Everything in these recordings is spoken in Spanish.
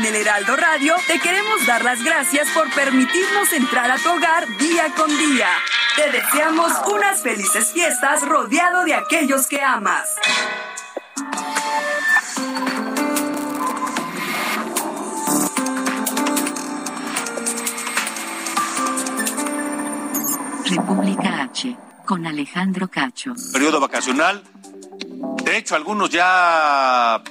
En el Heraldo Radio te queremos dar las gracias por permitirnos entrar a tu hogar día con día. Te deseamos unas felices fiestas rodeado de aquellos que amas. República H, con Alejandro Cacho. Periodo vacacional. De hecho, algunos ya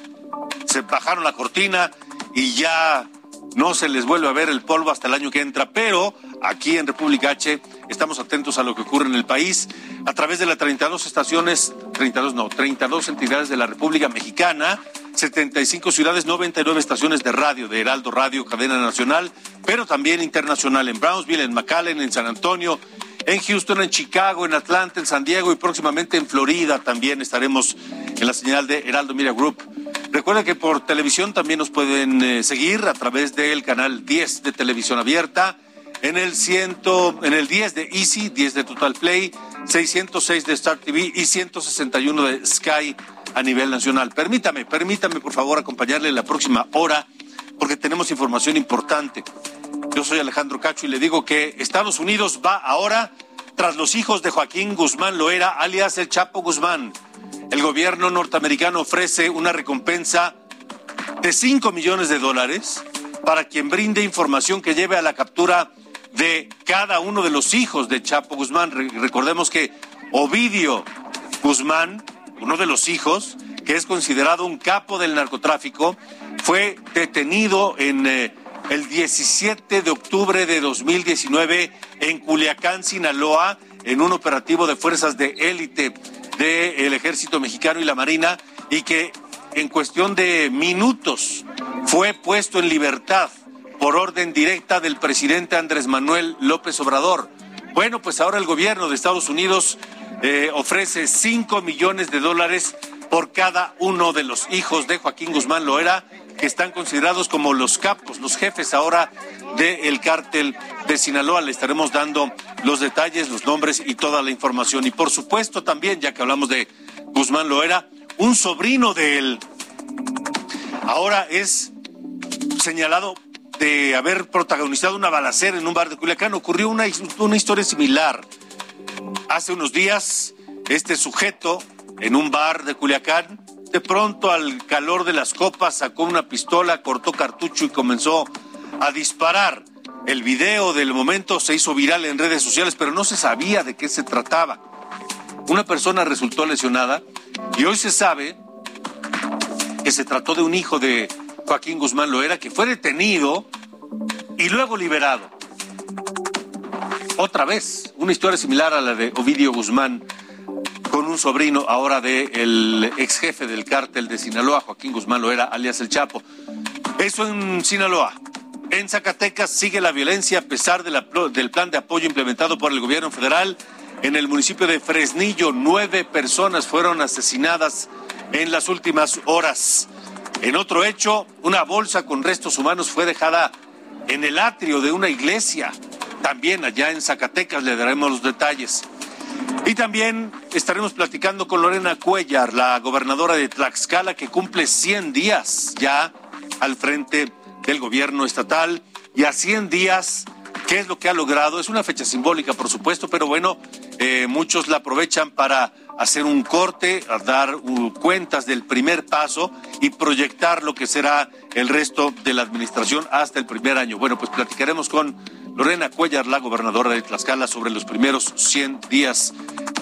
se bajaron la cortina y ya no se les vuelve a ver el polvo hasta el año que entra, pero aquí en República H estamos atentos a lo que ocurre en el país a través de las 32 estaciones, 32 no, 32 entidades de la República Mexicana, 75 ciudades, 99 estaciones de radio, de Heraldo Radio, cadena nacional, pero también internacional en Brownsville, en McAllen, en San Antonio, en Houston, en Chicago, en Atlanta, en San Diego y próximamente en Florida también estaremos en la señal de Heraldo Media Group. Recuerden que por televisión también nos pueden eh, seguir a través del canal 10 de televisión abierta, en el, ciento, en el 10 de Easy, 10 de Total Play, 606 de Star TV y 161 de Sky a nivel nacional. Permítame, permítame por favor acompañarle la próxima hora porque tenemos información importante. Yo soy Alejandro Cacho y le digo que Estados Unidos va ahora tras los hijos de Joaquín Guzmán Loera, alias el Chapo Guzmán. El gobierno norteamericano ofrece una recompensa de 5 millones de dólares para quien brinde información que lleve a la captura de cada uno de los hijos de Chapo Guzmán. Recordemos que Ovidio Guzmán, uno de los hijos, que es considerado un capo del narcotráfico, fue detenido en eh, el 17 de octubre de 2019 en Culiacán, Sinaloa, en un operativo de fuerzas de élite del ejército mexicano y la marina y que en cuestión de minutos fue puesto en libertad por orden directa del presidente Andrés Manuel López Obrador. Bueno, pues ahora el gobierno de Estados Unidos eh, ofrece 5 millones de dólares por cada uno de los hijos de Joaquín Guzmán Loera, que están considerados como los capos, los jefes ahora del cártel de Sinaloa. Le estaremos dando los detalles, los nombres y toda la información. Y por supuesto también, ya que hablamos de Guzmán Loera, un sobrino de él ahora es señalado de haber protagonizado una balacera en un bar de Culiacán. Ocurrió una, una historia similar. Hace unos días, este sujeto en un bar de Culiacán, de pronto al calor de las copas sacó una pistola, cortó cartucho y comenzó a disparar. El video del momento se hizo viral en redes sociales, pero no se sabía de qué se trataba. Una persona resultó lesionada y hoy se sabe que se trató de un hijo de Joaquín Guzmán Loera que fue detenido y luego liberado. Otra vez, una historia similar a la de Ovidio Guzmán sobrino ahora del ex jefe del cártel de Sinaloa, Joaquín Guzmán Loera, alias El Chapo. Eso en Sinaloa. En Zacatecas sigue la violencia a pesar del plan de apoyo implementado por el gobierno federal. En el municipio de Fresnillo, nueve personas fueron asesinadas en las últimas horas. En otro hecho, una bolsa con restos humanos fue dejada en el atrio de una iglesia. También allá en Zacatecas le daremos los detalles. Y también estaremos platicando con Lorena Cuellar, la gobernadora de Tlaxcala, que cumple 100 días ya al frente del gobierno estatal y a 100 días, ¿qué es lo que ha logrado? Es una fecha simbólica, por supuesto, pero bueno, eh, muchos la aprovechan para hacer un corte, dar cuentas del primer paso y proyectar lo que será el resto de la administración hasta el primer año. Bueno, pues platicaremos con Lorena Cuellar, la gobernadora de Tlaxcala, sobre los primeros 100 días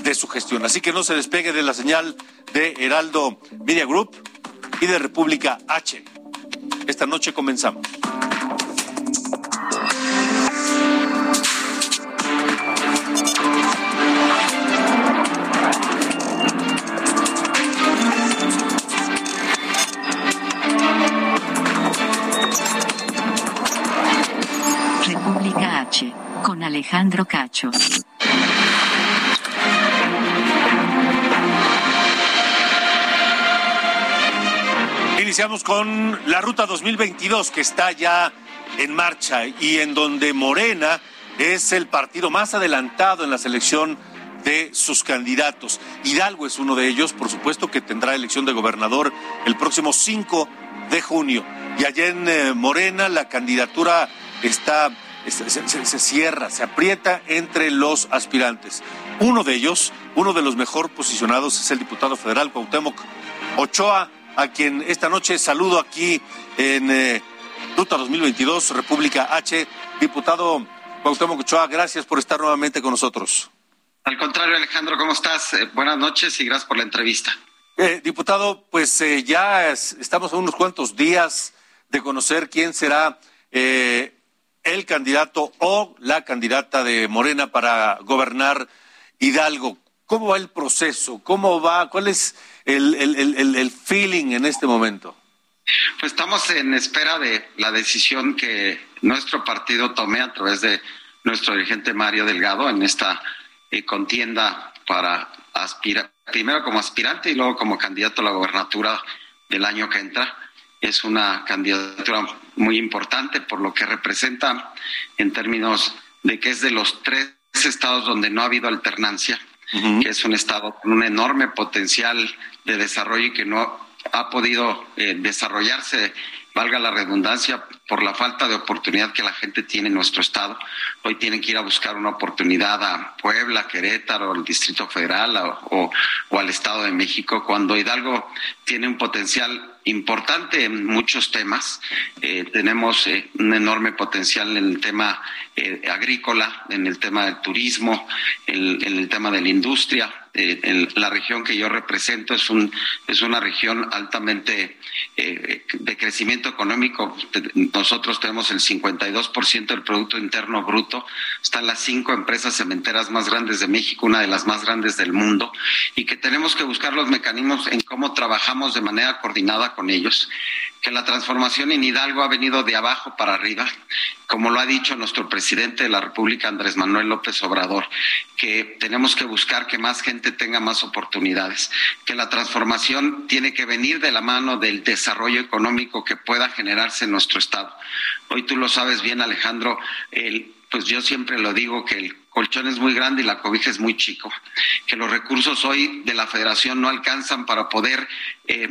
de su gestión. Así que no se despegue de la señal de Heraldo Media Group y de República H. Esta noche comenzamos. Alejandro Cacho. Iniciamos con la ruta 2022 que está ya en marcha y en donde Morena es el partido más adelantado en la selección de sus candidatos. Hidalgo es uno de ellos, por supuesto que tendrá elección de gobernador el próximo 5 de junio. Y allá en eh, Morena la candidatura está, se, cierra, se aprieta entre los aspirantes. Uno de ellos, uno de los mejor posicionados es el diputado federal Cuauhtémoc Ochoa, a quien esta noche saludo aquí en eh, Ruta 2022, República H. Diputado Cuauhtémoc Ochoa, gracias por estar nuevamente con nosotros. Al contrario, Alejandro, ¿cómo estás? Eh, buenas noches y gracias por la entrevista. Eh, diputado, pues eh, ya estamos a unos cuantos días de conocer quién será el candidato o la candidata de Morena para gobernar Hidalgo. ¿Cómo va el proceso? ¿Cómo va? ¿Cuál es el, el feeling en este momento? Pues estamos en espera de la decisión que nuestro partido tome a través de nuestro dirigente Mario Delgado en esta eh, contienda para aspirar, primero como aspirante y luego como candidato a la gobernatura del año que entra. Es una candidatura muy importante por lo que representa en términos de que es de los tres estados donde no ha habido alternancia, que es un estado con un enorme potencial de desarrollo y que no ha podido eh, desarrollarse valga la redundancia, por la falta de oportunidad que la gente tiene en nuestro estado. Hoy tienen que ir a buscar una oportunidad a Puebla, Querétaro, al Distrito Federal o, al Estado de México, cuando Hidalgo tiene un potencial importante en muchos temas. Eh, tenemos eh, un enorme potencial en el tema eh, agrícola, en el tema del turismo, en el tema de la industria eh, la región que yo represento es, un, es una región altamente eh, de crecimiento económico. Nosotros tenemos el 52% del Producto Interno Bruto. Están las cinco empresas cementeras más grandes de México, una de las más grandes del mundo, y que tenemos que buscar los mecanismos en cómo trabajamos de manera coordinada con ellos que la transformación en Hidalgo ha venido de abajo para arriba, como lo ha dicho nuestro presidente de la República, Andrés Manuel López Obrador, que tenemos que buscar que más gente tenga más oportunidades, que la transformación tiene que venir de la mano del desarrollo económico que pueda generarse en nuestro Estado. Hoy tú lo sabes bien, Alejandro, pues yo siempre lo digo que el colchón es muy grande y la cobija es muy chico, que los recursos hoy de la federación no alcanzan para poder eh,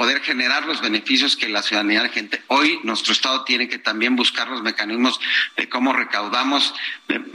poder generar los beneficios que la ciudadanía, gente. Hoy nuestro Estado tiene que también buscar los mecanismos de cómo recaudamos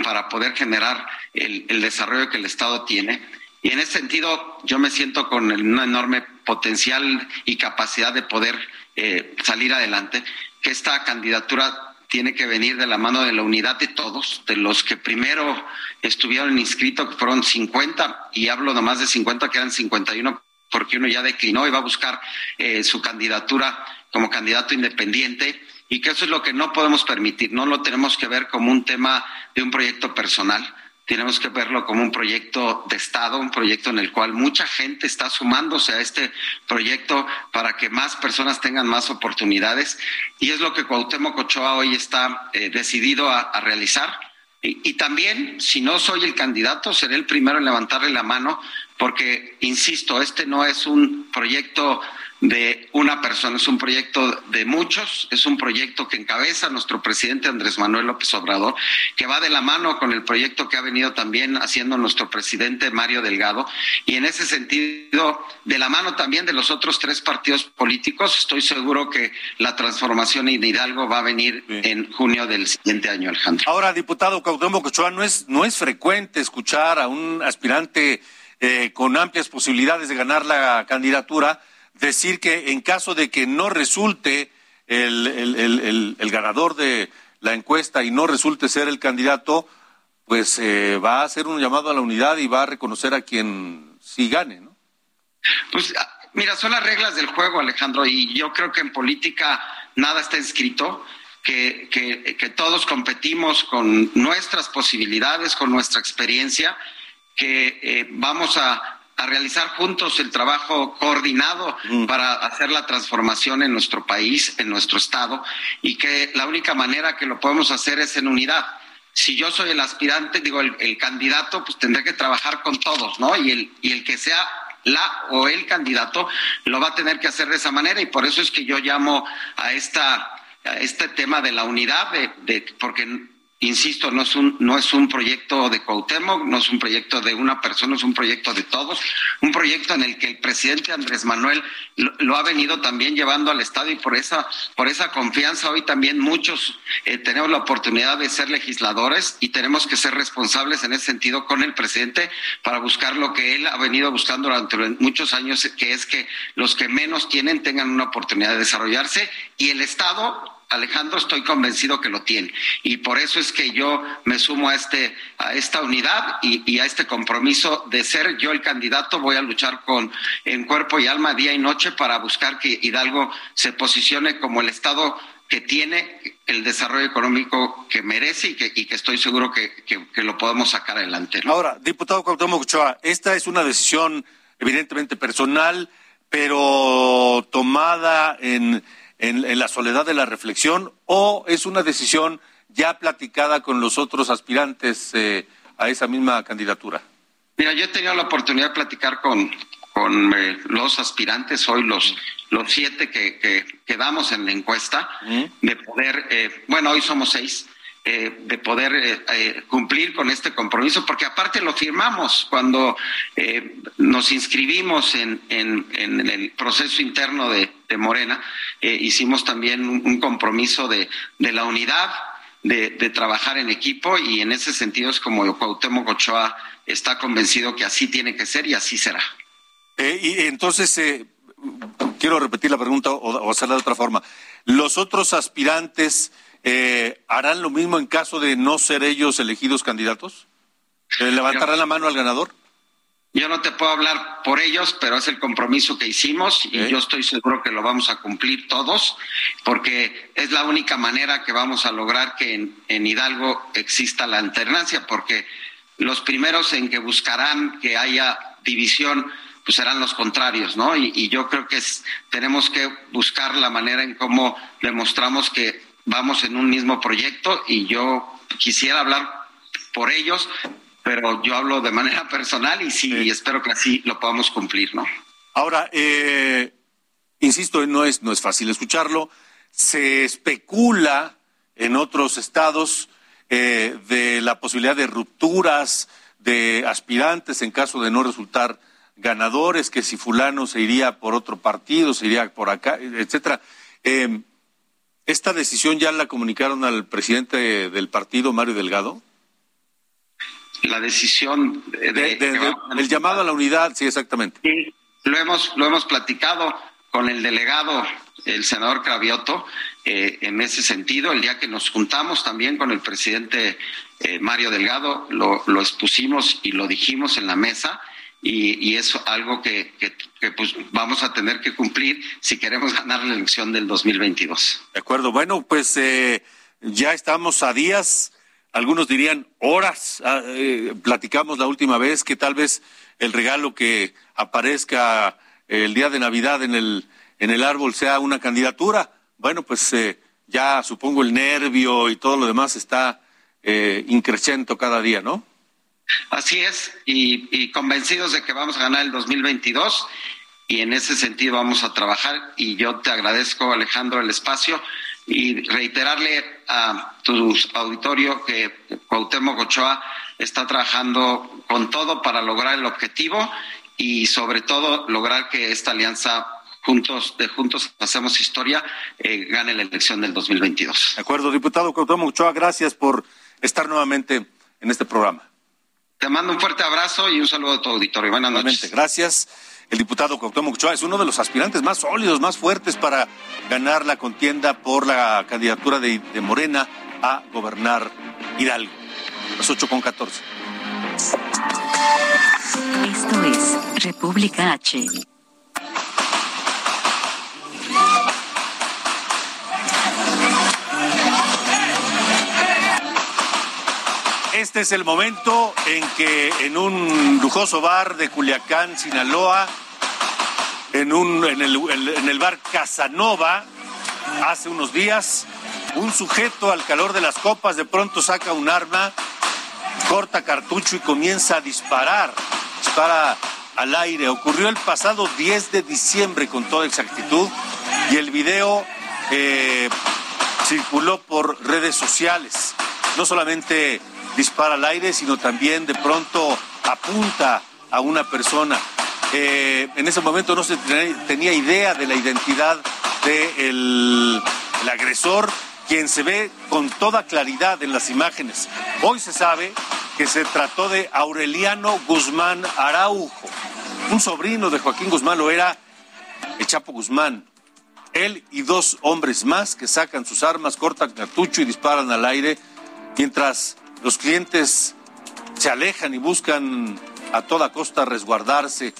para poder generar el, desarrollo que el Estado tiene. Y en ese sentido, yo me siento con un enorme potencial y capacidad de poder eh, salir adelante, que esta candidatura tiene que venir de la mano de la unidad de todos, de los que primero estuvieron inscritos, que fueron 50, y hablo nomás de 50, que eran 51 porque uno ya declinó y va a buscar eh, su candidatura como candidato independiente y que eso es lo que no podemos permitir, no lo tenemos que ver como un tema de un proyecto personal, tenemos que verlo como un proyecto de Estado, un proyecto en el cual mucha gente está sumándose a este proyecto para que más personas tengan más oportunidades y es lo que Cuauhtémoc Ochoa hoy está eh, decidido a, a realizar. Y, y, también, si no soy el candidato, seré el primero en levantarle la mano porque, insisto, este no es un proyecto de una persona, es un proyecto de muchos, es un proyecto que encabeza nuestro presidente Andrés Manuel López Obrador, que va de la mano con el proyecto que ha venido también haciendo nuestro presidente Mario Delgado, y en ese sentido, de la mano también de los otros tres partidos políticos, estoy seguro que la transformación en Hidalgo va a venir en junio del siguiente año, Alejandro. Ahora, diputado Cuauhtémoc Ochoa, no es, no es frecuente escuchar a un aspirante eh, con amplias posibilidades de ganar la candidatura, decir que en caso de que no resulte el, ganador de la encuesta y no resulte ser el candidato, pues eh, va a hacer un llamado a la unidad y va a reconocer a quien sí gane, ¿no? Pues ah, mira, son las reglas del juego, Alejandro, y yo creo que en política nada está escrito. Que, que, que todos competimos con nuestras posibilidades, con nuestra experiencia, que eh, vamos a, realizar juntos el trabajo coordinado para hacer la transformación en nuestro país, en nuestro estado, y que la única manera que lo podemos hacer es en unidad. si yo soy el aspirante, digo, el, el candidato, pues tendré que trabajar con todos, ¿no? Y el, y el que sea la o el candidato lo va a tener que hacer de esa manera y por eso es que yo llamo a esta a este tema de la unidad de, de porque insisto, no es un, no es un proyecto de Cuauhtémoc, no es un proyecto de una persona, es un proyecto de todos, un proyecto en el que el presidente Andrés Manuel lo, ha venido también llevando al Estado y por esa, por esa confianza hoy también muchos eh, tenemos la oportunidad de ser legisladores y tenemos que ser responsables en ese sentido con el presidente para buscar lo que él ha venido buscando durante muchos años, que es que los que menos tienen tengan una oportunidad de desarrollarse y el Estado Alejandro, estoy convencido que lo tiene. Y por eso es que yo me sumo a, este, a esta unidad y, a este compromiso de ser yo el candidato. Voy a luchar con, en cuerpo y alma, día y noche, para buscar que Hidalgo se posicione como el Estado que tiene el desarrollo económico que merece y que, y que estoy seguro que, que, lo podemos sacar adelante. Ahora, diputado Cuauhtémoc Ochoa, esta es una decisión evidentemente personal, pero tomada en en, la soledad de la reflexión o es una decisión ya platicada con los otros aspirantes eh, a esa misma candidatura? Mira, yo he tenido la oportunidad de platicar con, con eh, los aspirantes, hoy los, los siete que, que quedamos en la encuesta, de poder, eh, bueno, hoy somos seis, eh, de poder eh, eh, cumplir con este compromiso, porque aparte lo firmamos cuando nos inscribimos en, en, el proceso interno de, Morena, hicimos también un, compromiso de, de, la unidad, de, de, trabajar en equipo y en ese sentido es como Cuauhtémoc Ochoa está convencido que así tiene que ser y así será. y entonces, quiero repetir la pregunta o hacerla de otra forma. Los otros aspirantes eh, ¿harán lo mismo en caso de no ser ellos elegidos candidatos? ¿Levantarán la mano al ganador? Yo no te puedo hablar por ellos, pero es el compromiso que hicimos y yo estoy seguro que lo vamos a cumplir todos, porque es la única manera que vamos a lograr que en, Hidalgo exista la alternancia, porque los primeros en que buscarán que haya división pues serán los contrarios, ¿no? Y, yo creo que tenemos que buscar la manera en cómo demostramos que vamos en un mismo proyecto y yo quisiera hablar por ellos, pero yo hablo de manera personal y sí, espero que así lo podamos cumplir, ¿no? Ahora, eh, insisto, no es, no es fácil escucharlo. Se especula en otros estados eh, de la posibilidad de rupturas de aspirantes en caso de no resultar ganadores, que si fulano se iría por otro partido, se iría por acá, etcétera. Eh, ¿Esta decisión ya la comunicaron al presidente del partido, Mario Delgado? La decisión de, el llamado a la unidad, sí, exactamente. Sí, lo hemos, lo hemos platicado con el delegado, el senador Cravioto, eh, en ese sentido. El día que nos juntamos también con el presidente eh, Mario Delgado, lo, lo expusimos y lo dijimos en la mesa y, es algo que, pues vamos a tener que cumplir si queremos ganar la elección del 2022. De acuerdo, bueno, pues eh, ya estamos a días, algunos dirían horas, ah, eh, platicamos la última vez que tal vez el regalo que aparezca el día de Navidad en el, en el árbol sea una candidatura. Bueno, pues eh, ya supongo el nervio y todo lo demás está eh, increciendo cada día, ¿no? Así es, y, convencidos de que vamos a ganar el 2022 y en ese sentido vamos a trabajar y yo te agradezco Alejandro el espacio y reiterarle a tu auditorio que Cuauhtémoc Ochoa está trabajando con todo para lograr el objetivo y sobre todo lograr que esta alianza juntos de juntos hacemos historia eh, gane la elección del 2022. De acuerdo, diputado Cuauhtémoc Ochoa, gracias por estar nuevamente en este programa. Te mando un fuerte abrazo y un saludo a tu auditorio. Buenas noches. Gracias. El diputado Cuauhtémoc Ochoa es uno de los aspirantes más sólidos, más fuertes para ganar la contienda por la candidatura de, Morena a gobernar Hidalgo. Las 8 con 14. Esto es República H. Este es el momento en que en un lujoso bar de Culiacán, Sinaloa, en, un, en, el, en el bar Casanova, hace unos días, un sujeto al calor de las copas de pronto saca un arma, corta cartucho y comienza a disparar. Dispara al aire. Ocurrió el pasado 10 de diciembre con toda exactitud y el video eh, circuló por redes sociales. No solamente dispara al aire, sino también de pronto apunta a una persona. Eh, en ese momento no se tenía idea de la identidad del el agresor, quien se ve con toda claridad en las imágenes. Hoy se sabe que se trató de Aureliano Guzmán Araujo, un sobrino de Joaquín Guzmán lo era el Chapo Guzmán. Él y dos hombres más que sacan sus armas, cortan cartucho y disparan al aire, mientras los clientes se alejan y buscan a toda costa resguardarse.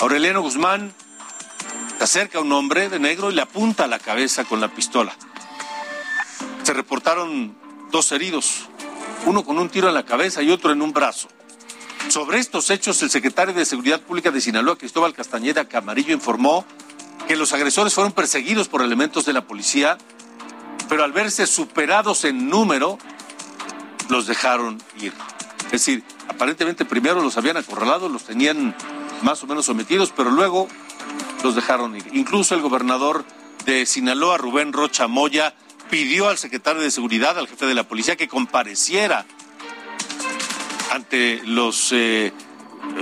Aureliano Guzmán se acerca a un hombre de negro y le apunta a la cabeza con la pistola. Se reportaron dos heridos, uno con un tiro en la cabeza y otro en un brazo. Sobre estos hechos, el secretario de Seguridad Pública de Sinaloa, Cristóbal Castañeda Camarillo, informó que los agresores fueron perseguidos por elementos de la policía, pero al verse superados en número, los dejaron ir. Es decir, aparentemente primero los habían acorralado, los tenían más o menos sometidos, pero luego los dejaron ir. Incluso el gobernador de Sinaloa, Rubén Rocha Moya, pidió al secretario de Seguridad, al jefe de la policía, que compareciera ante las eh,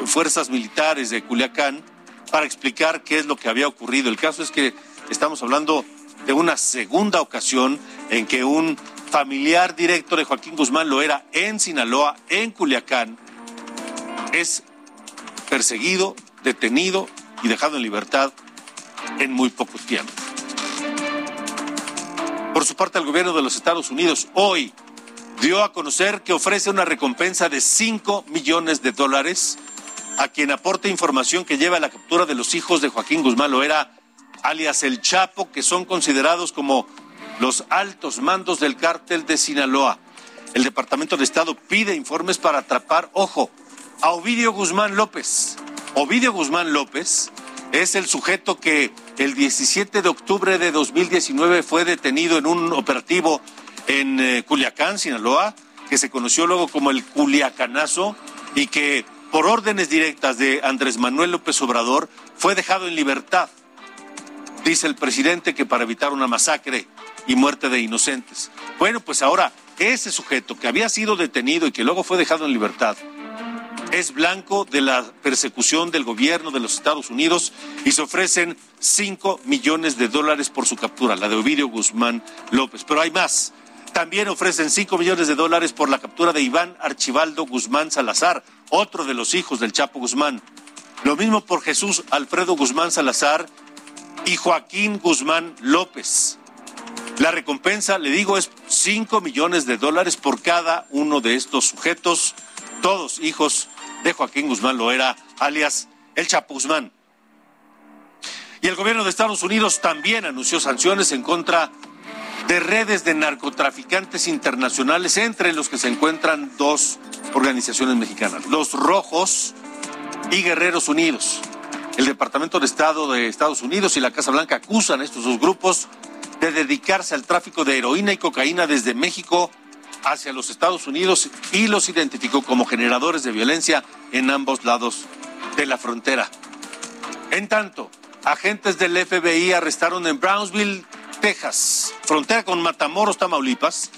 fuerzas militares de Culiacán para explicar qué es lo que había ocurrido. El caso es que estamos hablando de una segunda ocasión en que un familiar directo de Joaquín Guzmán lo era en Sinaloa, en Culiacán, es perseguido, detenido y dejado en libertad en muy poco tiempo. Por su parte, el gobierno de los Estados Unidos hoy dio a conocer que ofrece una recompensa de 5 millones de dólares a quien aporte información que lleva a la captura de los hijos de Joaquín Guzmán Loera, alias El Chapo, que son considerados como los altos mandos del cártel de Sinaloa. El Departamento de Estado pide informes para atrapar, ojo, a Ovidio Guzmán López. Ovidio Guzmán López es el sujeto que el 17 de octubre de 2019 fue detenido en un operativo en eh, Culiacán, Sinaloa, que se conoció luego como el Culiacanazo y que por órdenes directas de Andrés Manuel López Obrador fue dejado en libertad. Dice el presidente que para evitar una masacre y muerte de inocentes. Bueno, pues ahora ese sujeto que había sido detenido y que luego fue dejado en libertad es blanco de la persecución del gobierno de los Estados Unidos y se ofrecen 5 millones de dólares por su captura, la de Ovidio Guzmán López. Pero hay más. También ofrecen 5 millones de dólares por la captura de Iván Archibaldo Guzmán Salazar, otro de los hijos del Chapo Guzmán. Lo mismo por Jesús Alfredo Guzmán Salazar y Joaquín Guzmán López. La recompensa, le digo, es 5 millones de dólares por cada uno de estos sujetos, todos hijos de Joaquín Guzmán Loera, alias el Chapo Guzmán. Y el gobierno de Estados Unidos también anunció sanciones en contra de redes de narcotraficantes internacionales, entre los que se encuentran dos organizaciones mexicanas, los Rojos y Guerreros Unidos. El Departamento de Estado de Estados Unidos y la Casa Blanca acusan a estos dos grupos de dedicarse al tráfico de heroína y cocaína desde México hacia los Estados Unidos y los identificó como generadores de violencia en ambos lados de la frontera. En tanto, agentes del FBI arrestaron en Brownsville, Texas, frontera con Matamoros, Tamaulipas,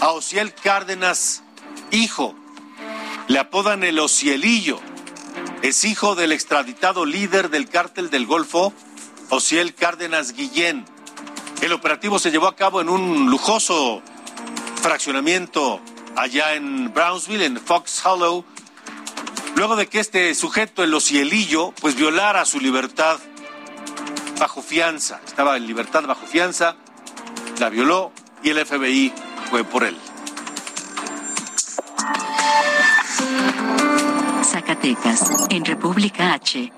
a Ociel Cárdenas, hijo. Le apodan el Ocielillo. Es hijo del extraditado líder del cártel del Golfo, Ociel Cárdenas Guillén. El operativo se llevó a cabo en un lujoso fraccionamiento allá en Brownsville, en Fox Hollow, luego de que este sujeto, el Ocielillo, pues violara su libertad bajo fianza. Estaba en libertad bajo fianza, la violó y el FBI fue por él. Zacatecas, en República H.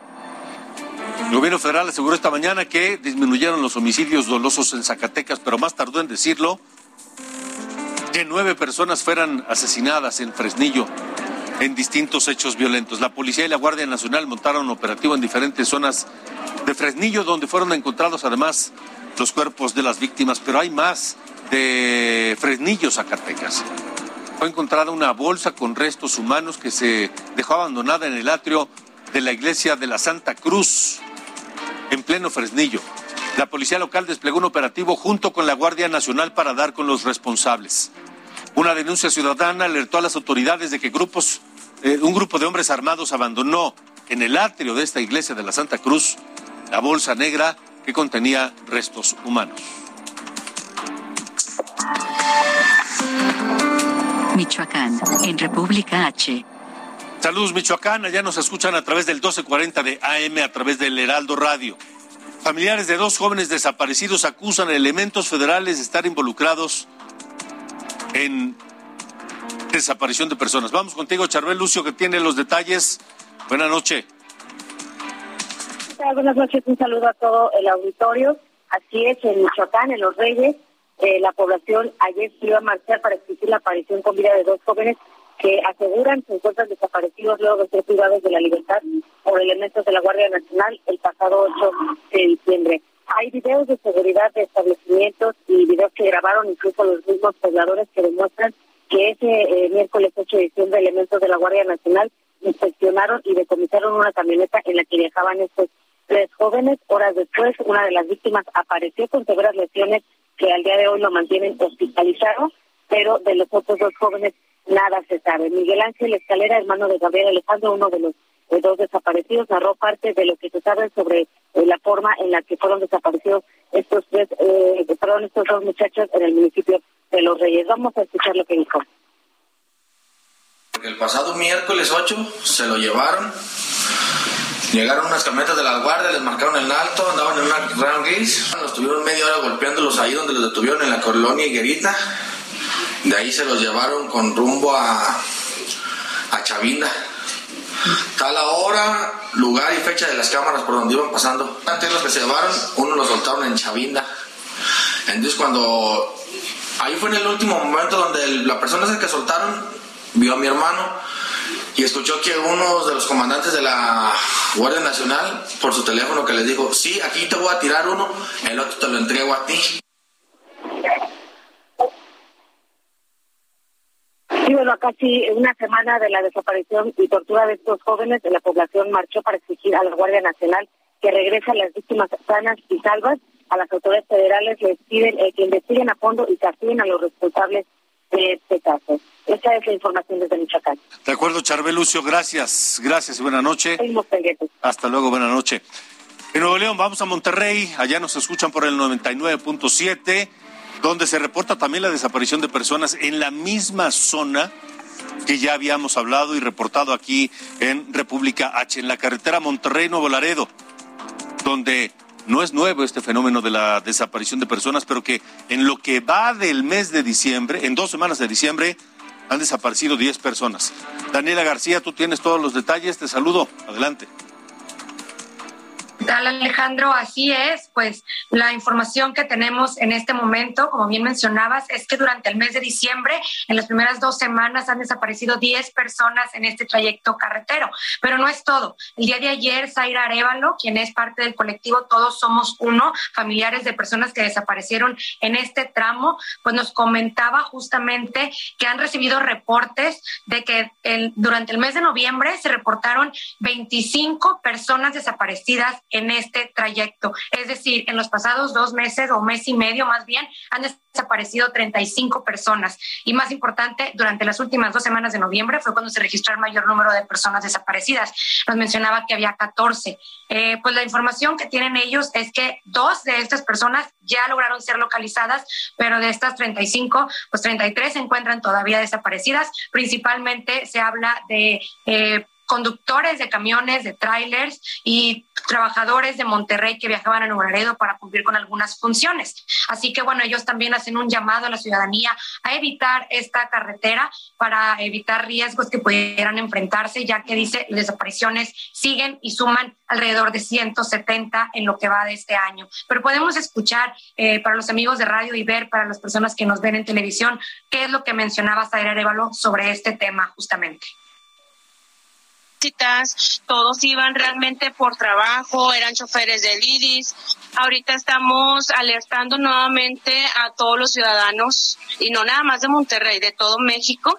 El gobierno federal aseguró esta mañana que disminuyeron los homicidios dolosos en Zacatecas, pero más tardó en decirlo que nueve personas fueran asesinadas en Fresnillo en distintos hechos violentos. La policía y la Guardia Nacional montaron operativo en diferentes zonas de Fresnillo, donde fueron encontrados además los cuerpos de las víctimas, pero hay más. de Fresnillo, Zacatecas. Fue encontrada una bolsa con restos humanos que se dejó abandonada en el atrio de la iglesia de la Santa Cruz, en pleno Fresnillo. La policía local desplegó un operativo junto con la Guardia Nacional para dar con los responsables. Una denuncia ciudadana alertó a las autoridades de que grupos, eh, un grupo de hombres armados abandonó en el atrio de esta iglesia de la Santa Cruz la bolsa negra que contenía restos humanos. Michoacán, en República H. Saludos Michoacán, allá nos escuchan a través del 1240 de AM, a través del Heraldo Radio. Familiares de dos jóvenes desaparecidos acusan a elementos federales de estar involucrados en desaparición de personas. Vamos contigo, Charbel Lucio, que tiene los detalles. Buenas noches. Buenas noches, un saludo a todo el auditorio. Así es, en Michoacán, en Los Reyes, eh, la población ayer se iba a marchar para exigir la aparición con vida de dos jóvenes que aseguran se encuentran desaparecidos luego de ser privados de la libertad por elementos de la Guardia Nacional el pasado 8 de diciembre. Hay videos de seguridad de establecimientos y videos que grabaron incluso los mismos pobladores que demuestran que ese eh, miércoles 8 de diciembre elementos de la Guardia Nacional inspeccionaron y decomisaron una camioneta en la que viajaban estos tres jóvenes. Horas después, una de las víctimas apareció con severas lesiones que al día de hoy lo mantienen hospitalizado, pero de los otros dos jóvenes nada se sabe. Miguel Ángel Escalera, hermano de Gabriel Alejandro, uno de los dos desaparecidos, narró parte de lo que se sabe sobre eh, la forma en la que fueron desaparecidos estos tres, eh, perdón, estos dos muchachos en el municipio de Los Reyes. Vamos a escuchar lo que dijo. El pasado miércoles 8 se lo llevaron. Llegaron unas camionetas de la guardia, les marcaron el alto, andaban en una Grand Gris. Nos tuvieron media hora golpeándolos ahí donde los detuvieron en la colonia Higuerita. De ahí se los llevaron con rumbo a, a Chavinda. Tal hora, lugar y fecha de las cámaras por donde iban pasando. Antes los que se llevaron, uno los soltaron en Chavinda. Entonces cuando... Ahí fue en el último momento donde la persona que soltaron vio a mi hermano y escuchó que uno de los comandantes de la Guardia Nacional por su teléfono que les dijo, sí, aquí te voy a tirar uno, el otro te lo entrego a ti. Sí, bueno, casi una semana de la desaparición y tortura de estos jóvenes, la población marchó para exigir a la Guardia Nacional que regrese a las víctimas sanas y salvas. A las autoridades federales les piden eh, que investiguen a fondo y castiguen a los responsables de este caso. Esa es la información desde Michoacán. De acuerdo, Charbel Lucio, gracias. Gracias y buena noche. Hasta luego, buena noche. En Nuevo León vamos a Monterrey, allá nos escuchan por el 99.7 donde se reporta también la desaparición de personas en la misma zona que ya habíamos hablado y reportado aquí en República H, en la carretera Monterrey-Nuevo Laredo, donde no es nuevo este fenómeno de la desaparición de personas, pero que en lo que va del mes de diciembre, en dos semanas de diciembre, han desaparecido 10 personas. Daniela García, tú tienes todos los detalles, te saludo, adelante tal, Alejandro? Así es, pues la información que tenemos en este momento, como bien mencionabas, es que durante el mes de diciembre, en las primeras dos semanas, han desaparecido 10 personas en este trayecto carretero. Pero no es todo. El día de ayer, Zaira Arevalo, quien es parte del colectivo Todos Somos Uno, familiares de personas que desaparecieron en este tramo, pues nos comentaba justamente que han recibido reportes de que el, durante el mes de noviembre se reportaron 25 personas desaparecidas en este trayecto. Es decir, en los pasados dos meses o mes y medio más bien han desaparecido 35 personas. Y más importante, durante las últimas dos semanas de noviembre fue cuando se registró el mayor número de personas desaparecidas. Nos mencionaba que había 14. Eh, pues la información que tienen ellos es que dos de estas personas ya lograron ser localizadas, pero de estas 35, pues 33 se encuentran todavía desaparecidas. Principalmente se habla de... Eh, conductores de camiones, de trailers y trabajadores de Monterrey que viajaban a Nuevo Laredo para cumplir con algunas funciones. Así que bueno, ellos también hacen un llamado a la ciudadanía a evitar esta carretera para evitar riesgos que pudieran enfrentarse, ya que dice desapariciones siguen y suman alrededor de 170 en lo que va de este año. Pero podemos escuchar eh, para los amigos de radio y ver para las personas que nos ven en televisión qué es lo que mencionaba Zaira Arevalo sobre este tema justamente todos iban realmente por trabajo, eran choferes de Lidis. Ahorita estamos alertando nuevamente a todos los ciudadanos, y no nada más de Monterrey, de todo México,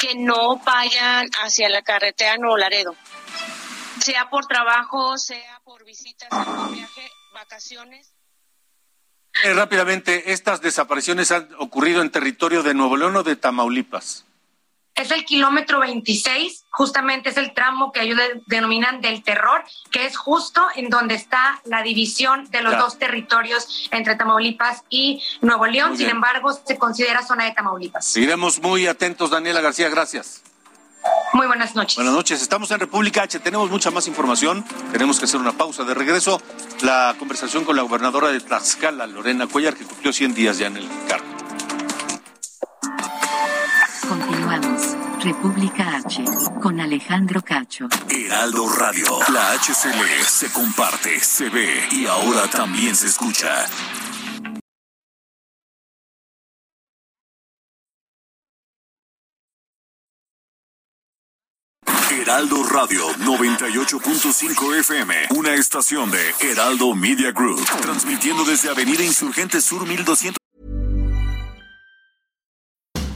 que no vayan hacia la carretera Nuevo Laredo, sea por trabajo, sea por visitas, por viaje, vacaciones. Eh, rápidamente, ¿estas desapariciones han ocurrido en territorio de Nuevo León o de Tamaulipas? Es el kilómetro 26, justamente es el tramo que ellos denominan del terror, que es justo en donde está la división de los dos territorios entre Tamaulipas y Nuevo León. Sin embargo, se considera zona de Tamaulipas. Seguiremos muy atentos, Daniela García, gracias. Muy buenas noches. Buenas noches. Estamos en República H. Tenemos mucha más información. Tenemos que hacer una pausa. De regreso, la conversación con la gobernadora de Tlaxcala, Lorena Cuellar, que cumplió 100 días ya en el cargo. República H, con Alejandro Cacho. Heraldo Radio, la HCL se comparte, se ve y ahora también se escucha. Heraldo Radio 98.5 FM, una estación de Heraldo Media Group, transmitiendo desde Avenida Insurgente Sur 1200.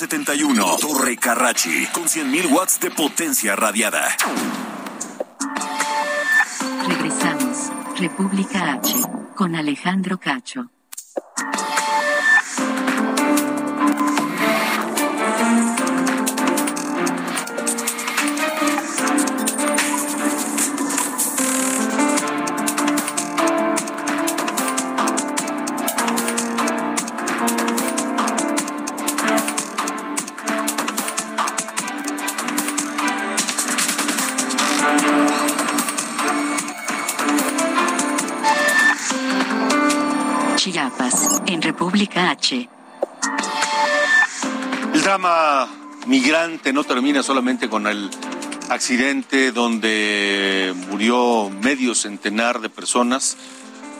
71 Torre Carrachi con 100.000 watts de potencia radiada. Regresamos. República H con Alejandro Cacho. En República H. El drama migrante no termina solamente con el accidente donde murió medio centenar de personas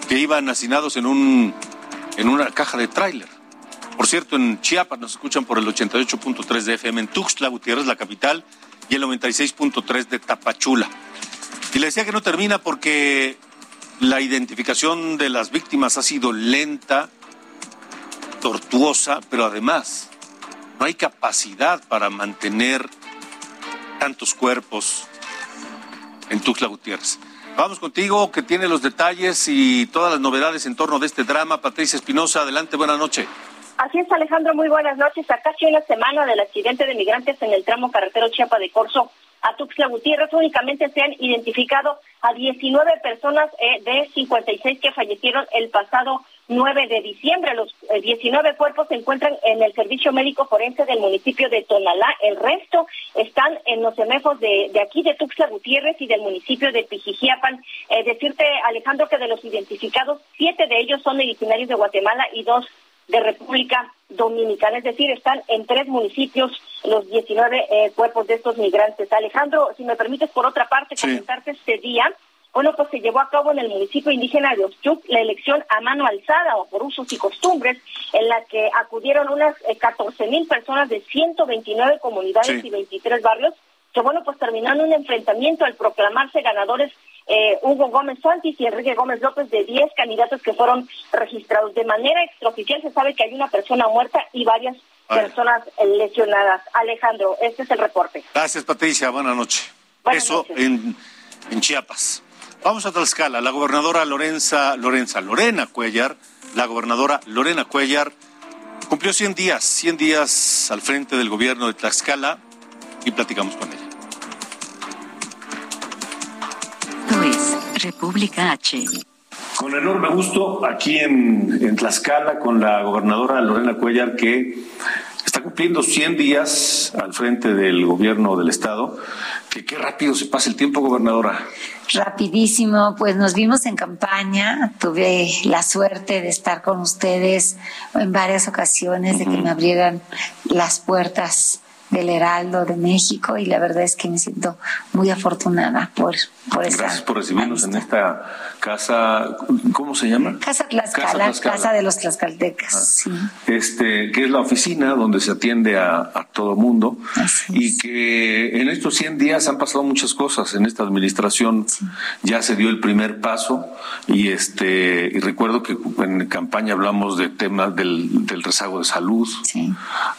que iban hacinados en, un, en una caja de tráiler. Por cierto, en Chiapas nos escuchan por el 88.3 de FM, en Tuxtla Gutiérrez, la capital, y el 96.3 de Tapachula. Y le decía que no termina porque la identificación de las víctimas ha sido lenta, tortuosa, pero además no hay capacidad para mantener tantos cuerpos en Tuxtla Gutiérrez. Vamos contigo, que tiene los detalles y todas las novedades en torno de este drama. Patricia Espinosa, adelante, buenas noches. Así es, Alejandro, muy buenas noches. A casi una semana del accidente de migrantes en el tramo carretero Chiapa de Corzo a Tuxtla Gutiérrez únicamente se han identificado a 19 personas eh, de 56 que fallecieron el pasado 9 de diciembre. Los 19 eh, cuerpos se encuentran en el servicio médico forense del municipio de Tonalá. El resto están en los semefos de, aquí de Tuxtla Gutiérrez y del municipio de Pijijiapan. Eh, decirte, Alejandro, que de los identificados, siete de ellos son originarios de Guatemala y dos de República Dominicana, es decir, están en tres municipios los 19 eh, cuerpos de estos migrantes. Alejandro, si me permites, por otra parte, comentarte este día, bueno, pues se llevó a cabo en el municipio indígena de Ochuc la elección a mano alzada o por usos y costumbres, en la que acudieron unas 14 eh, mil personas de 129 comunidades y 23 barrios, que bueno, pues terminaron un enfrentamiento al proclamarse ganadores eh, Hugo Gómez Santis y Enrique Gómez López de 10 candidatos que fueron registrados. De manera extraoficial se sabe que hay una persona muerta y varias personas lesionadas. Alejandro, este es el reporte. Gracias, Patricia. Buenas noches. Eso En, en Chiapas. Vamos a Tlaxcala. La gobernadora Lorenza, Lorenza, Lorena Cuellar, la gobernadora Lorena Cuellar, cumplió 100 días, 100 días al frente del gobierno de Tlaxcala y platicamos con ella. República H. Con enorme gusto aquí en, Tlaxcala con la gobernadora Lorena Cuellar que está cumpliendo 100 días al frente del gobierno del estado. Que qué rápido se pasa el tiempo, gobernadora. Rapidísimo, pues nos vimos en campaña, tuve la suerte de estar con ustedes en varias ocasiones, de que me abrieran las puertas del Heraldo de México y la verdad es que me siento muy afortunada por, por Gracias por recibirnos en esta casa, ¿cómo se llama? Casa Tlaxcala, Casa, de los Tlaxcaltecas, ah. sí. Este, que es la oficina donde se atiende a, a todo mundo y que en estos 100 días han pasado muchas cosas. En esta administración ya se dio el primer paso y este y recuerdo que en campaña hablamos de temas del, del rezago de salud,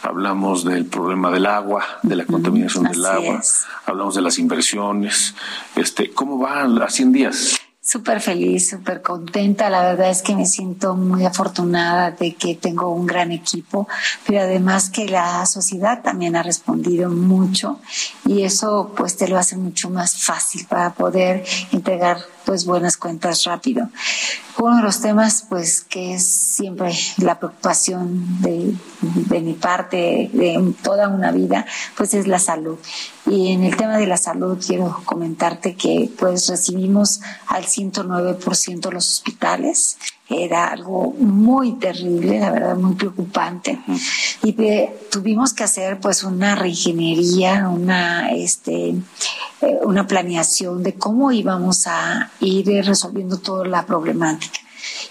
hablamos del problema del agua, de la contaminación del agua, hablamos de las inversiones. Este, ¿Cómo van a 100 días? Súper feliz, súper contenta. La verdad es que me siento muy afortunada de que tengo un gran equipo, pero además que la sociedad también ha respondido mucho y eso pues te lo hace mucho más fácil para poder entregar pues buenas cuentas rápido. Uno de los temas pues que es siempre la preocupación de, de mi parte, de toda una vida, pues es la salud. Y en el tema de la salud quiero comentarte que pues recibimos al 109% los hospitales era algo muy terrible, la verdad, muy preocupante. Y tuvimos que hacer pues una reingeniería, una, este, eh, una planeación de cómo íbamos a ir resolviendo toda la problemática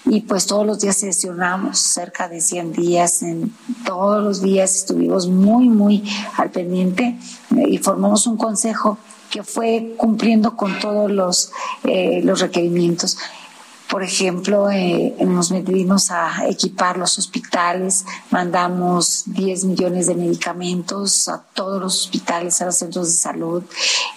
y pues todos los días sesionamos cerca de 100 días, en todos los días estuvimos muy, muy al pendiente eh, y formamos un consejo que fue cumpliendo con todos los, eh, los requerimientos. Por ejemplo, eh, nos metimos a equipar los hospitales, mandamos 10 millones de medicamentos a todos los hospitales, a los centros de salud,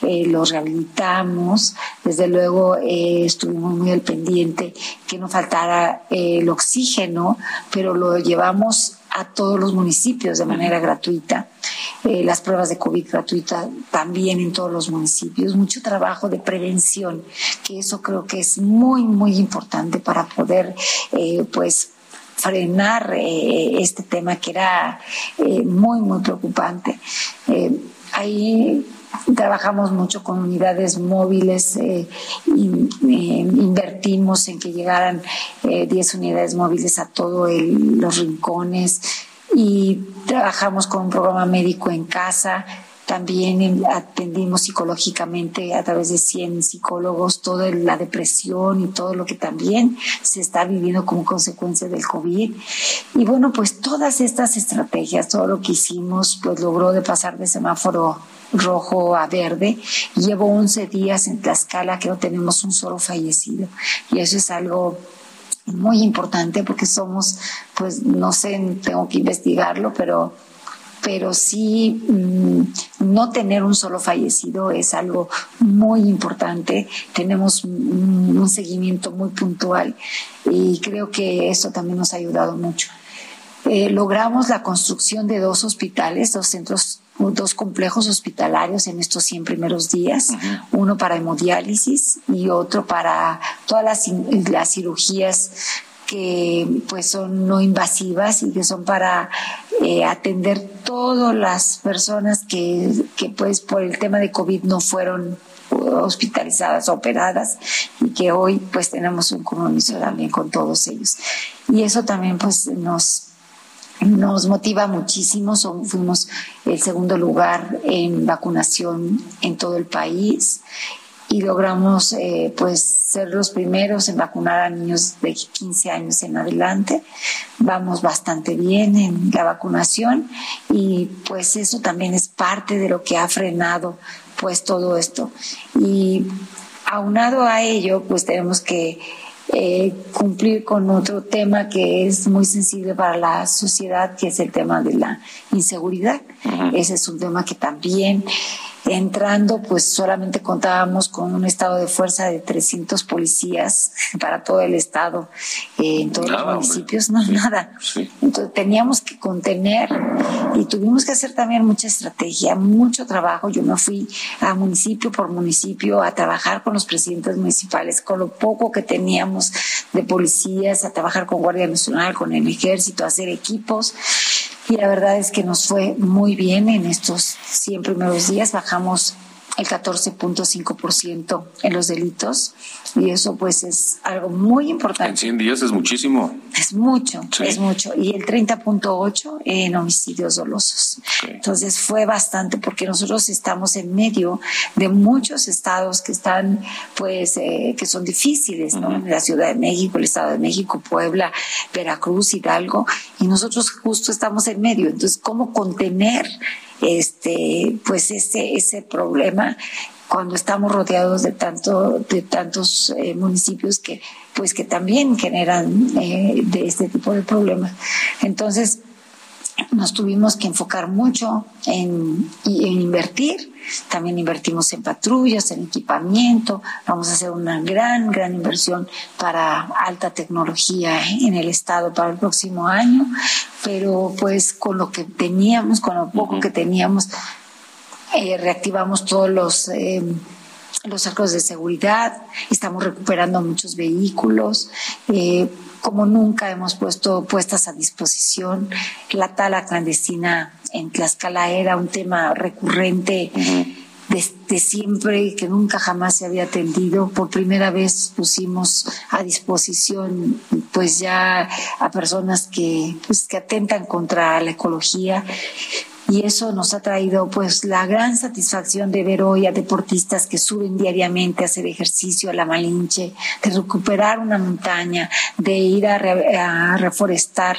eh, los rehabilitamos. Desde luego eh, estuvimos muy al pendiente que no faltara eh, el oxígeno, pero lo llevamos a todos los municipios de manera gratuita. Eh, las pruebas de COVID gratuita también en todos los municipios. Mucho trabajo de prevención, que eso creo que es muy, muy importante para poder, eh, pues, frenar eh, este tema que era muy, muy preocupante. ahí trabajamos mucho con unidades móviles, eh, invertimos en que llegaran 10 eh, unidades móviles a todos los rincones y trabajamos con un programa médico en casa. También atendimos psicológicamente a través de 100 psicólogos toda la depresión y todo lo que también se está viviendo como consecuencia del COVID. Y bueno, pues todas estas estrategias, todo lo que hicimos, pues logró de pasar de semáforo rojo a verde. Llevo 11 días en Tlaxcala que no tenemos un solo fallecido. Y eso es algo muy importante porque somos, pues no sé, tengo que investigarlo, pero pero sí mm, no tener un solo fallecido es algo muy importante. Tenemos un seguimiento muy puntual y creo que eso también nos ha ayudado mucho. Eh, logramos la construcción de dos hospitales, dos centros dos complejos hospitalarios en estos 100 primeros días, uno para hemodiálisis y otro para todas las, las cirugías que pues son no invasivas y que son para eh, atender todas las personas que, que pues por el tema de COVID no fueron hospitalizadas, operadas y que hoy pues tenemos un compromiso también con todos ellos. Y eso también pues nos nos motiva muchísimo. fuimos el segundo lugar en vacunación en todo el país y logramos eh, pues ser los primeros en vacunar a niños de 15 años en adelante. Vamos bastante bien en la vacunación y pues eso también es parte de lo que ha frenado pues todo esto. Y aunado a ello pues tenemos que eh, cumplir con otro tema que es muy sensible para la sociedad, que es el tema de la inseguridad. Ese es un tema que también entrando, pues solamente contábamos con un estado de fuerza de 300 policías para todo el estado, eh, en todos los municipios, no, nada. Entonces teníamos que contener y tuvimos que hacer también mucha estrategia, mucho trabajo. Yo me fui a municipio por municipio a trabajar con los presidentes municipales, con lo poco que teníamos de policías, a trabajar con Guardia Nacional, con el Ejército, a hacer equipos y la verdad es que nos fue muy bien en estos 100 primeros días. Bajamos el 14.5% en los delitos y eso pues es algo muy importante. En 100 días es muchísimo. Es mucho, es mucho. Y el 30.8 en homicidios dolosos. Entonces fue bastante porque nosotros estamos en medio de muchos estados que están pues eh, que son difíciles, ¿no? La Ciudad de México, el Estado de México, Puebla, Veracruz, Hidalgo y nosotros justo estamos en medio. Entonces, ¿cómo contener este, pues ese, ese problema cuando estamos rodeados de tanto de tantos eh, municipios que pues que también generan eh, de este tipo de problemas. Entonces nos tuvimos que enfocar mucho en, en invertir. También invertimos en patrullas, en equipamiento, vamos a hacer una gran, gran inversión para alta tecnología en el Estado para el próximo año, pero pues con lo que teníamos, con lo poco que teníamos, eh, reactivamos todos los... Eh, los arcos de seguridad, estamos recuperando muchos vehículos, eh, como nunca hemos puesto puestas a disposición. La tala clandestina en Tlaxcala era un tema recurrente. desde siempre que nunca jamás se había atendido. Por primera vez pusimos a disposición pues ya a personas que, pues, que atentan contra la ecología y eso nos ha traído pues la gran satisfacción de ver hoy a deportistas que suben diariamente a hacer ejercicio a la Malinche, de recuperar una montaña, de ir a, reforestar.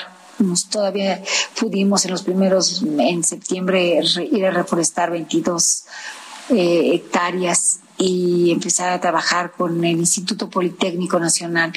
Todavía pudimos en los primeros, en septiembre, ir a reforestar 22 eh, hectáreas y empezar a trabajar con el Instituto Politécnico Nacional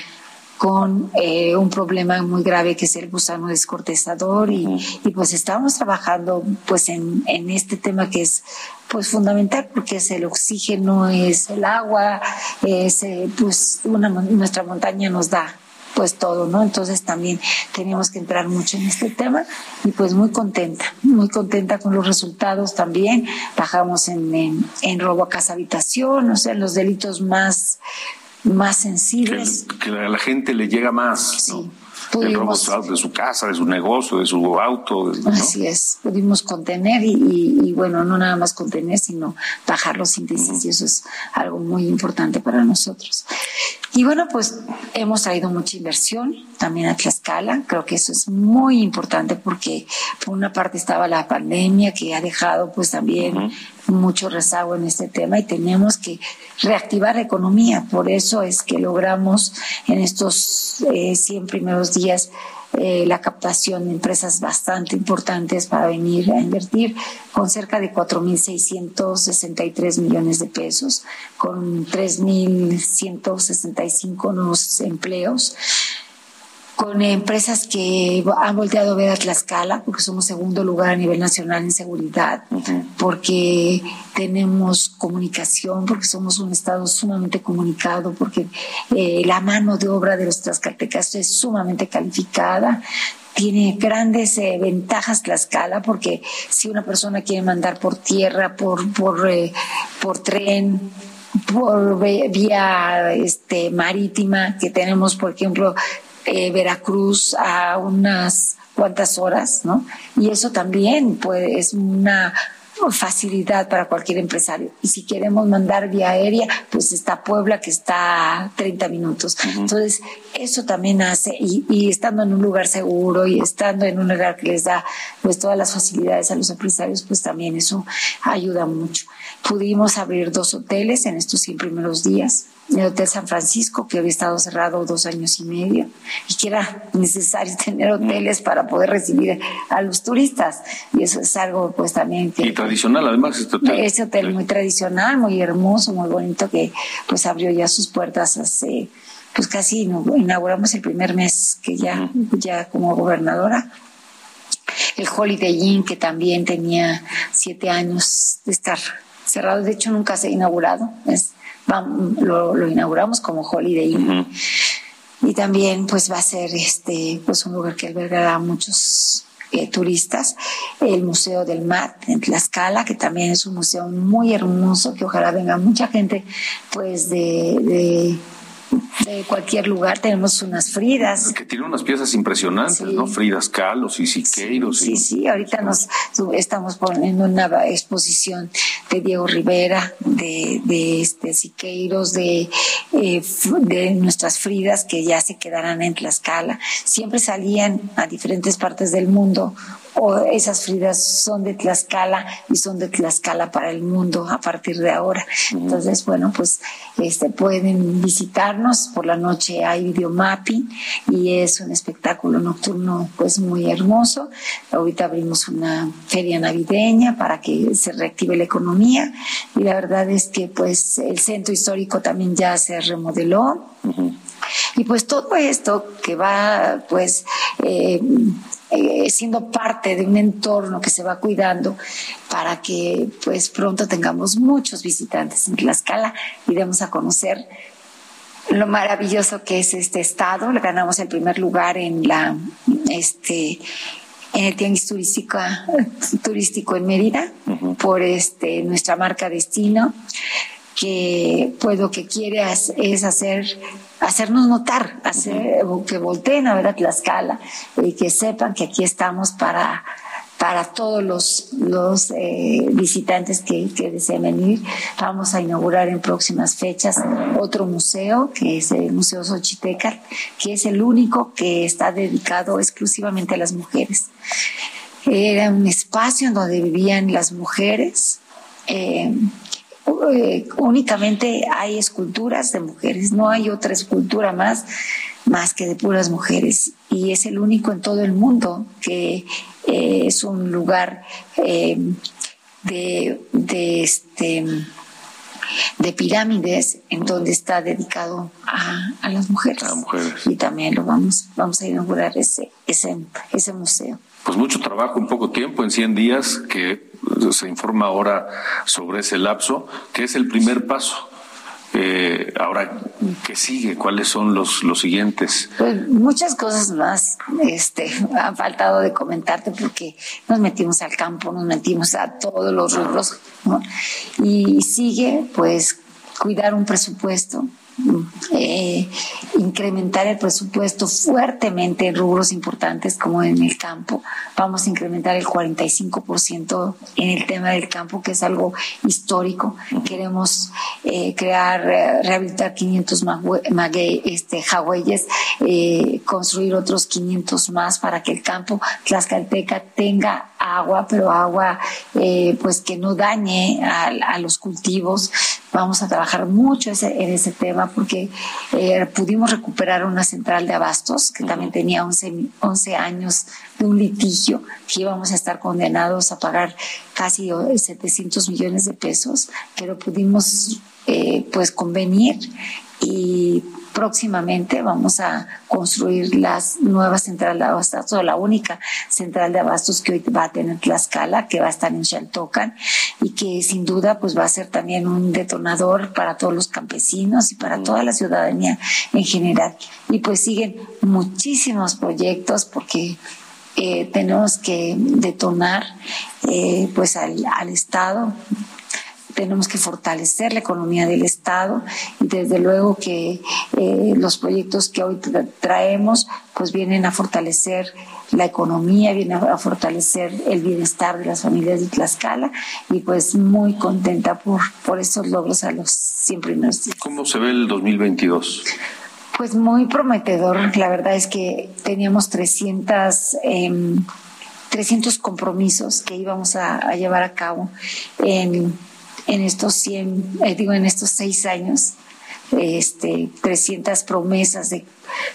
con eh, un problema muy grave que es el gusano descortezador y, y pues estamos trabajando pues en, en, este tema que es pues fundamental porque es el oxígeno, es el agua, es eh, pues una, nuestra montaña nos da pues todo, ¿no? Entonces también tenemos que entrar mucho en este tema y pues muy contenta, muy contenta con los resultados también. Bajamos en, en, en robo a casa habitación, o sea, los delitos más más sensibles. Que, a la gente le llega más. Sí. El robo de su casa, de su negocio, de su auto. Así es, pudimos contener y, bueno, no nada más contener, sino bajar los índices y eso es algo muy importante para nosotros. Y bueno, pues hemos traído mucha inversión también a Tlaxcala. Creo que eso es muy importante porque por una parte estaba la pandemia que ha dejado pues también mucho rezago en este tema y tenemos que reactivar la economía. Por eso es que logramos en estos eh, 100 primeros días eh, la captación de empresas bastante importantes para venir a invertir, con cerca de 4.663 millones de pesos, con 3.165 nuevos empleos con empresas que han volteado a ver a Tlaxcala, porque somos segundo lugar a nivel nacional en seguridad, porque tenemos comunicación, porque somos un estado sumamente comunicado, porque eh, la mano de obra de los tlaxcaltecas es sumamente calificada, tiene grandes eh, ventajas Tlaxcala porque si una persona quiere mandar por tierra, por por eh, por tren, por vía este marítima que tenemos por ejemplo eh, Veracruz a unas cuantas horas, ¿no? Y eso también pues, es una facilidad para cualquier empresario. Y si queremos mandar vía aérea, pues está Puebla que está a 30 minutos. Entonces, eso también hace, y, y, estando en un lugar seguro y estando en un lugar que les da pues todas las facilidades a los empresarios, pues también eso ayuda mucho. Pudimos abrir dos hoteles en estos 100 primeros días el Hotel San Francisco, que había estado cerrado dos años y medio, y que era necesario tener hoteles para poder recibir a los turistas. Y eso es algo, pues también que. Y tradicional, además, este hotel. Ese hotel muy tradicional, muy hermoso, muy bonito, que pues abrió ya sus puertas hace. Pues casi inauguramos el primer mes que ya, ya como gobernadora. El Holiday Inn, que también tenía siete años de estar cerrado, de hecho nunca se ha inaugurado. Es, lo, inauguramos como Holiday Inn. Y también pues va a ser este pues un lugar que albergará a muchos eh, turistas, el Museo del Mar en Tlaxcala, que también es un museo muy hermoso, que ojalá venga mucha gente pues de, de cualquier lugar. Tenemos unas Fridas. Que tiene unas piezas impresionantes, ¿no? Fridas Kahlo y Siqueiros. Sí, sí, ahorita nos estamos poniendo una exposición de Diego Rivera, de, de este Siqueiros, de, eh, de nuestras Fridas que ya se quedarán en Tlaxcala. Siempre salían a diferentes partes del mundo o esas Fridas son de Tlaxcala y son de Tlaxcala para el mundo a partir de ahora. Entonces, bueno, pues este, pueden visitarnos. Por la noche hay videomapping y es un espectáculo nocturno pues muy hermoso. Ahorita abrimos una feria navideña para que se reactive la economía y la verdad es que pues el centro histórico también ya se remodeló. Y pues todo esto que va pues eh, eh, siendo parte de un entorno que se va cuidando para que pues pronto tengamos muchos visitantes en Tlaxcala y demos a conocer lo maravilloso que es este estado. Le ganamos el primer lugar en la este en el tianguis turístico, turístico en Mérida por este nuestra marca destino que pues lo que quiere es hacer hacernos notar, hacer que volteen a ver a Tlaxcala y que sepan que aquí estamos para para todos los, los eh, visitantes que, que, deseen venir. Vamos a inaugurar en próximas fechas otro museo, que es el Museo Xochiteca, que es el único que está dedicado exclusivamente a las mujeres. Era un espacio en donde vivían las mujeres. Eh, eh, únicamente hay esculturas de mujeres, no hay otra escultura más más que de puras mujeres y es el único en todo el mundo que eh, es un lugar eh, de, de este de pirámides en donde está dedicado a, a, las mujeres. Y también lo vamos, vamos a inaugurar ese, ese, ese museo. Pues mucho trabajo en poco tiempo, en 100 días, que se informa ahora sobre ese lapso, que es el primer paso. Eh, ahora, ¿qué sigue? ¿Cuáles son los, los siguientes? Pues muchas cosas más este, han faltado de comentarte porque nos metimos al campo, nos metimos a todos los rubros, Y sigue, pues, cuidar un presupuesto, eh, incrementar el presupuesto fuertemente en rubros importantes como en el campo. Vamos a incrementar el 45% en el tema del campo, que es algo histórico. Queremos eh, crear, eh, rehabilitar 500 mague, este, eh, construir otros 500 más para que el campo tlaxcalteca tenga agua, pero agua pues que no dañe a, los cultivos. Vamos a trabajar mucho en ese tema porque eh, pudimos recuperar una central de abastos que también tenía 11, 11 años de un litigio que íbamos a estar condenados a pagar casi 700 millones de pesos, pero pudimos eh, pues convenir y próximamente vamos a construir las nuevas centrales de abastos, o la única central de abastos que hoy va a tener Tlaxcala, que va a estar en Xaltocan y que sin duda pues va a ser también un detonador para todos los campesinos y para toda la ciudadanía en general. Y pues siguen muchísimos proyectos porque eh, tenemos que detonar eh, pues al, al Estado tenemos que fortalecer la economía del Estado y desde luego que eh, los proyectos que hoy traemos pues vienen a fortalecer la economía, vienen a fortalecer el bienestar de las familias de Tlaxcala y pues muy contenta por, por estos logros a los 100 primeros días. ¿Cómo se ve el 2022? Pues muy prometedor. La verdad es que teníamos 300... 300 compromisos que íbamos a, a llevar a cabo en en estos 100, eh, digo, en estos seis años, este, 300 promesas de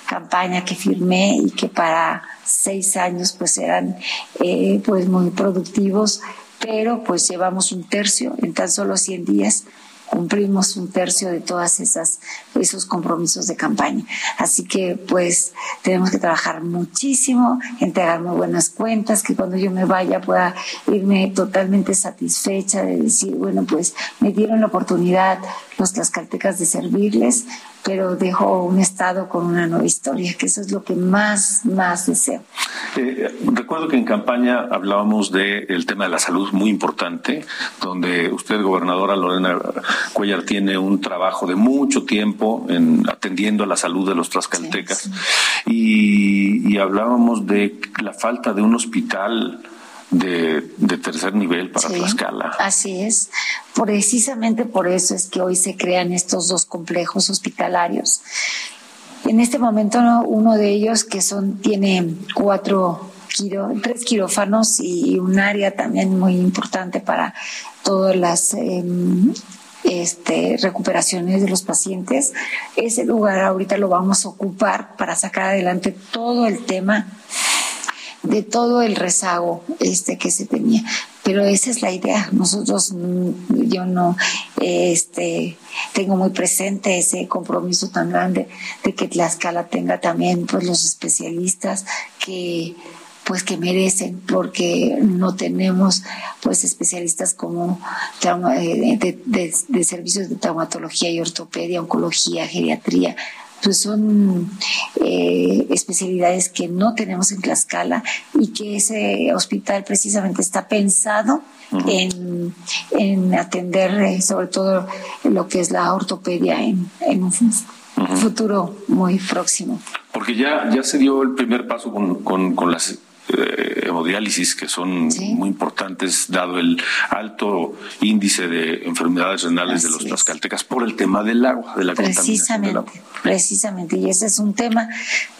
campaña que firmé y que para seis años pues eran eh, pues muy productivos, pero pues llevamos un tercio en tan solo 100 días cumplimos un tercio de todas esas esos compromisos de campaña. Así que pues tenemos que trabajar muchísimo, entregar muy buenas cuentas, que cuando yo me vaya pueda irme totalmente satisfecha de decir, bueno, pues me dieron la oportunidad los tlaxcaltecas de servirles, pero dejo un estado con una nueva historia, que eso es lo que más, más deseo. Eh, recuerdo que en campaña hablábamos del tema de la salud muy importante, donde usted, gobernadora Lorena Cuellar, tiene un trabajo de mucho tiempo en atendiendo a la salud de los tlaxcaltecas. Y, y hablábamos de la falta de un hospital de, tercer nivel para Tlaxcala. Así es. Precisamente por eso es que hoy se crean estos dos complejos hospitalarios. En este momento uno de ellos que son tiene cuatro tres quirófanos y un área también muy importante para todas las em, este, recuperaciones de los pacientes. Ese lugar ahorita lo vamos a ocupar para sacar adelante todo el tema de todo el rezago este que se tenía. Pero esa es la idea. Nosotros, mm, yo no, este, tengo muy presente ese compromiso tan grande de que Tlaxcala tenga también, pues, los especialistas que, pues que merecen porque no tenemos pues especialistas como eh, de, de, servicios de traumatología y ortopedia, oncología, geriatría, pues son eh, especialidades que no tenemos en Tlaxcala y que ese hospital precisamente está pensado en, en, atender eh, sobre todo lo que es la ortopedia en, en un futuro muy próximo. Porque ya, ya se dio el primer paso con, con, con las eh, hemodiálisis que son muy importantes dado el alto índice de enfermedades renales de los tlaxcaltecas por el tema del agua, de la precisamente, Precisamente, y ese es un tema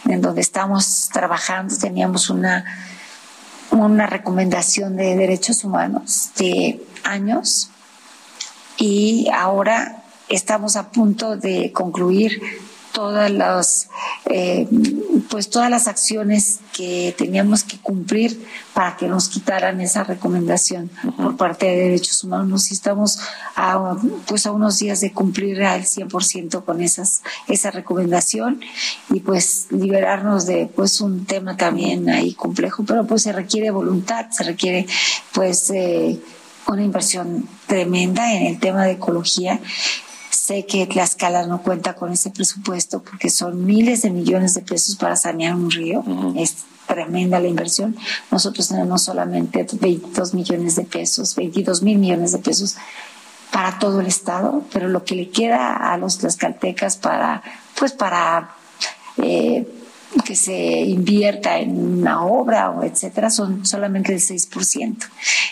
en donde estamos trabajando, teníamos una una recomendación de derechos humanos de años y ahora estamos a punto de concluir todas las eh, pues todas las acciones que teníamos que cumplir para que nos quitaran esa recomendación por parte de derechos humanos. Y estamos a, pues a unos días de cumplir al 100% con esas esa recomendación y pues liberarnos de pues un tema también ahí complejo. Pero pues se requiere voluntad se requiere pues eh, una inversión tremenda en el tema de ecología Sé que Tlaxcala no cuenta con ese presupuesto porque son miles de millones de pesos para sanear un río. Es tremenda la inversión. Nosotros tenemos solamente 22 millones de pesos, 22 mil millones de pesos para todo el estado, pero lo que le queda a los tlaxcaltecas para, pues para eh, que se invierta en una obra o etcétera son solamente el 6%.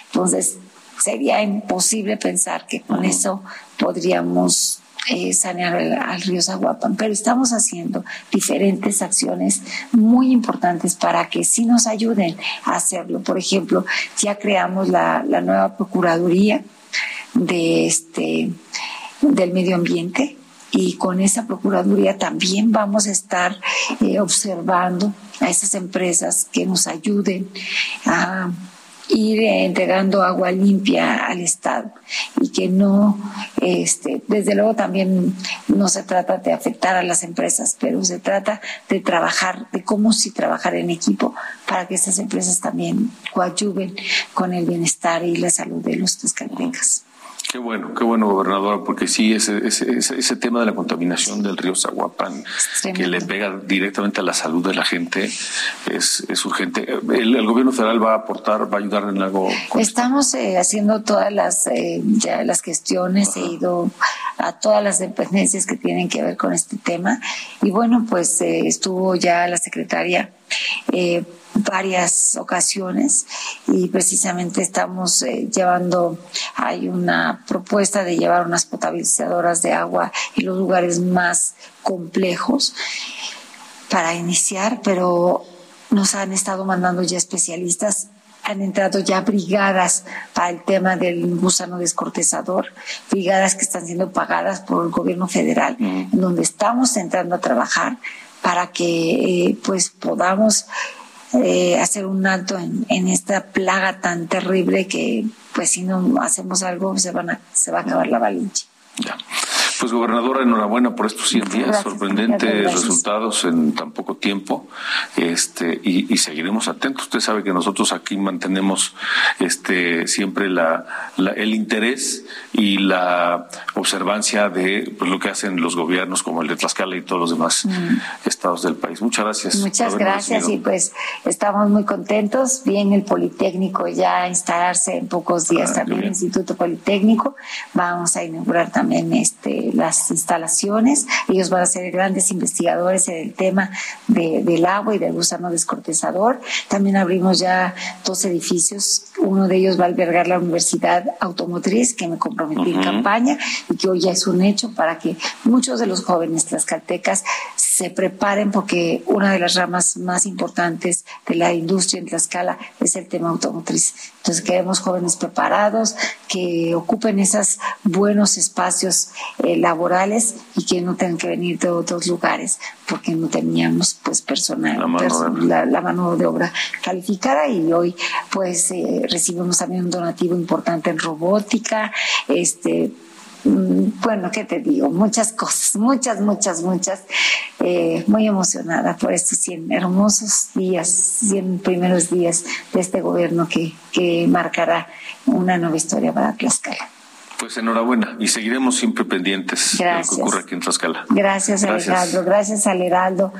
Entonces, sería imposible pensar que con eso podríamos eh, sanear al río Zaguapan, pero estamos haciendo diferentes acciones muy importantes para que sí nos ayuden a hacerlo. Por ejemplo, ya creamos la, nueva Procuraduría de este, del Medio Ambiente y con esa Procuraduría también vamos a estar eh, observando a esas empresas que nos ayuden a ir entregando agua limpia al Estado y que no, este, desde luego también no se trata de afectar a las empresas, pero se trata de trabajar, de cómo sí trabajar en equipo para que estas empresas también coadyuven con el bienestar y la salud de los tlaxcaltecas. Qué bueno, qué bueno, gobernador, porque sí, ese, ese, ese, tema de la contaminación del río Zaguapan, que le pega directamente a la salud de la gente, es, es urgente. El, gobierno federal va a aportar, va a ayudar en algo? Estamos eh, haciendo todas las, eh, ya las gestiones, he ido a todas las dependencias que tienen que ver con este tema. Y bueno, pues eh, estuvo ya la secretaria eh, varias ocasiones y precisamente estamos eh, llevando, hay una propuesta de llevar unas potabilizadoras de agua en los lugares más complejos para iniciar, pero nos han estado mandando ya especialistas. Han entrado ya brigadas para el tema del gusano descortezador, brigadas que están siendo pagadas por el gobierno federal, en donde estamos entrando a trabajar para que eh, pues podamos eh, hacer un alto en, en, esta plaga tan terrible que pues si no hacemos algo se van a, se va a acabar la valinche. Pues gobernadora, enhorabuena por estos 100 días, sorprendentes resultados en tan poco tiempo, este y, seguiremos atentos. Usted sabe que nosotros aquí mantenemos este siempre la, el interés y la observancia de pues, lo que hacen los gobiernos como el de Tlaxcala y todos los demás mm. estados del país. Muchas gracias. Muchas gracias y pues estamos muy contentos. Bien el Politécnico ya a instalarse en pocos días ah, también el Instituto Politécnico. Vamos a inaugurar también este las instalaciones. Ellos van a ser grandes investigadores en el tema del agua y del gusano descortezador. También abrimos ya dos edificios. Uno de ellos va a albergar la Universidad Automotriz, que me comprometí en campaña y que hoy ya es un hecho para que muchos de los jóvenes tlaxcaltecas se preparen porque una de las ramas más importantes de la industria en Tlaxcala es el tema automotriz. Entonces queremos jóvenes preparados que ocupen esos buenos espacios eh, laborales y que no tengan que venir de otros lugares porque no teníamos pues personal, la mano, de obra calificada y hoy pues eh, recibimos también un donativo importante en robótica, este Mm, bueno, ¿qué te digo? Muchas cosas, muchas, muchas, muchas. Eh, muy emocionada por estos 100 hermosos días, 100 primeros días de este gobierno que, que marcará una nueva historia para Tlaxcala. Pues enhorabuena y seguiremos siempre pendientes de lo que ocurre aquí en Tlaxcala. Gracias, Gracias, Alejandro. Gracias al Heraldo,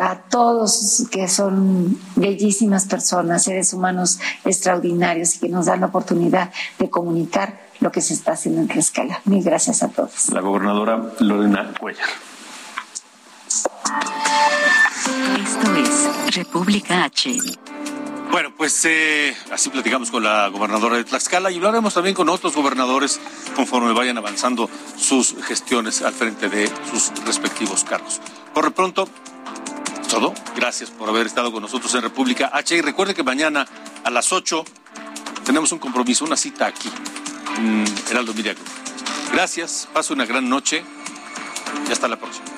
a todos que son bellísimas personas, seres humanos extraordinarios y que nos dan la oportunidad de comunicar lo que se está haciendo en Tlaxcala. Mil gracias a todos. La gobernadora Lorena Cuellar. Esto es República H. Bueno, pues eh, así platicamos con la gobernadora de Tlaxcala y hablaremos también con otros gobernadores conforme vayan avanzando sus gestiones al frente de sus respectivos cargos. Por lo pronto, todo. Gracias por haber estado con nosotros en República H. Y recuerde que mañana a las 8 tenemos un compromiso, una cita aquí en Heraldo Media Gracias, pase una gran noche y hasta la próxima.